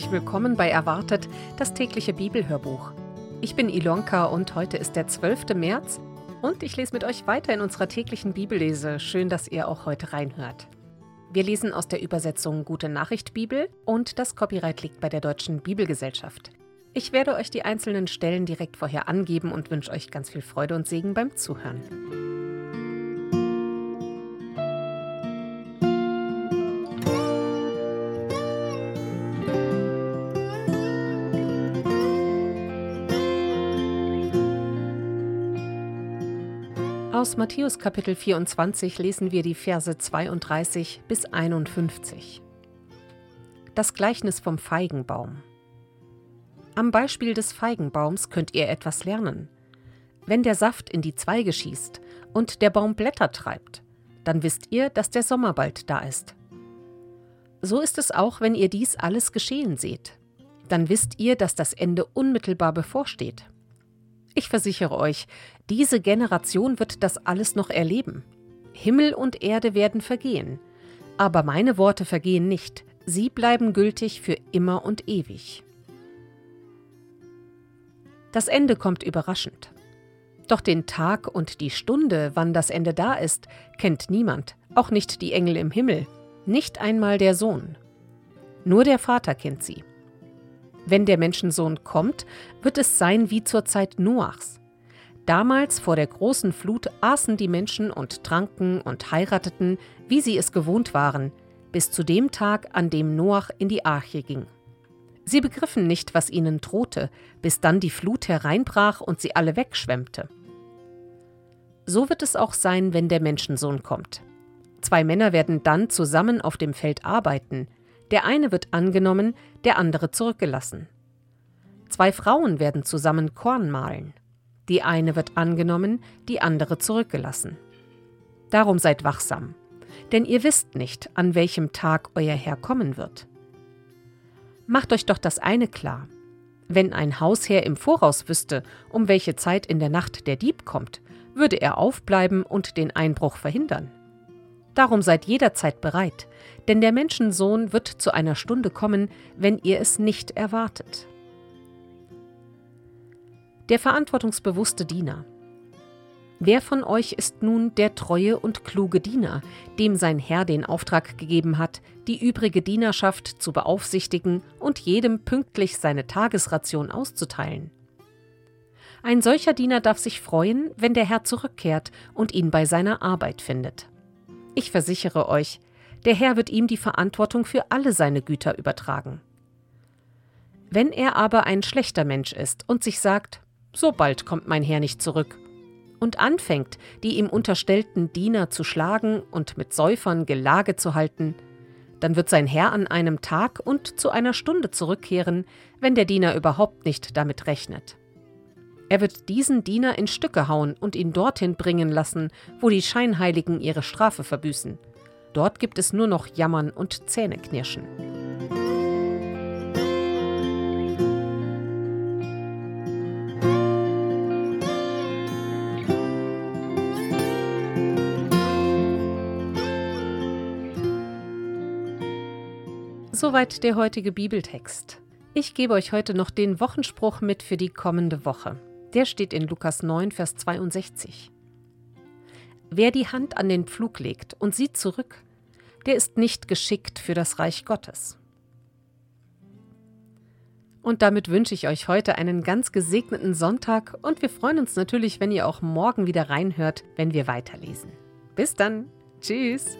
herzlich willkommen bei Erwartet, das tägliche Bibelhörbuch. Ich bin Ilonka und heute ist der 12. März und ich lese mit euch weiter in unserer täglichen Bibellese. Schön, dass ihr auch heute reinhört. Wir lesen aus der Übersetzung Gute Nachricht Bibel und das Copyright liegt bei der Deutschen Bibelgesellschaft. Ich werde euch die einzelnen Stellen direkt vorher angeben und wünsche euch ganz viel Freude und Segen beim Zuhören. Aus Matthäus Kapitel 24 lesen wir die Verse 32 bis 51. Das Gleichnis vom Feigenbaum. Am Beispiel des Feigenbaums könnt ihr etwas lernen. Wenn der Saft in die Zweige schießt und der Baum Blätter treibt, dann wisst ihr, dass der Sommer bald da ist. So ist es auch, wenn ihr dies alles geschehen seht. Dann wisst ihr, dass das Ende unmittelbar bevorsteht. Ich versichere euch, diese Generation wird das alles noch erleben. Himmel und Erde werden vergehen, aber meine Worte vergehen nicht, sie bleiben gültig für immer und ewig. Das Ende kommt überraschend. Doch den Tag und die Stunde, wann das Ende da ist, kennt niemand, auch nicht die Engel im Himmel, nicht einmal der Sohn. Nur der Vater kennt sie. Wenn der Menschensohn kommt, wird es sein wie zur Zeit Noachs. Damals vor der großen Flut aßen die Menschen und tranken und heirateten, wie sie es gewohnt waren, bis zu dem Tag, an dem Noach in die Arche ging. Sie begriffen nicht, was ihnen drohte, bis dann die Flut hereinbrach und sie alle wegschwemmte. So wird es auch sein, wenn der Menschensohn kommt. Zwei Männer werden dann zusammen auf dem Feld arbeiten, der eine wird angenommen, der andere zurückgelassen. Zwei Frauen werden zusammen Korn mahlen. Die eine wird angenommen, die andere zurückgelassen. Darum seid wachsam, denn ihr wisst nicht, an welchem Tag euer Herr kommen wird. Macht euch doch das eine klar. Wenn ein Hausherr im Voraus wüsste, um welche Zeit in der Nacht der Dieb kommt, würde er aufbleiben und den Einbruch verhindern. Darum seid jederzeit bereit, denn der Menschensohn wird zu einer Stunde kommen, wenn ihr es nicht erwartet. Der verantwortungsbewusste Diener. Wer von euch ist nun der treue und kluge Diener, dem sein Herr den Auftrag gegeben hat, die übrige Dienerschaft zu beaufsichtigen und jedem pünktlich seine Tagesration auszuteilen? Ein solcher Diener darf sich freuen, wenn der Herr zurückkehrt und ihn bei seiner Arbeit findet. Ich versichere euch, der Herr wird ihm die Verantwortung für alle seine Güter übertragen. Wenn er aber ein schlechter Mensch ist und sich sagt, so bald kommt mein Herr nicht zurück, und anfängt, die ihm unterstellten Diener zu schlagen und mit Säufern Gelage zu halten, dann wird sein Herr an einem Tag und zu einer Stunde zurückkehren, wenn der Diener überhaupt nicht damit rechnet. Er wird diesen Diener in Stücke hauen und ihn dorthin bringen lassen, wo die Scheinheiligen ihre Strafe verbüßen. Dort gibt es nur noch Jammern und Zähneknirschen. Soweit der heutige Bibeltext. Ich gebe euch heute noch den Wochenspruch mit für die kommende Woche. Der steht in Lukas 9, Vers 62. Wer die Hand an den Pflug legt und sieht zurück, der ist nicht geschickt für das Reich Gottes. Und damit wünsche ich euch heute einen ganz gesegneten Sonntag und wir freuen uns natürlich, wenn ihr auch morgen wieder reinhört, wenn wir weiterlesen. Bis dann. Tschüss.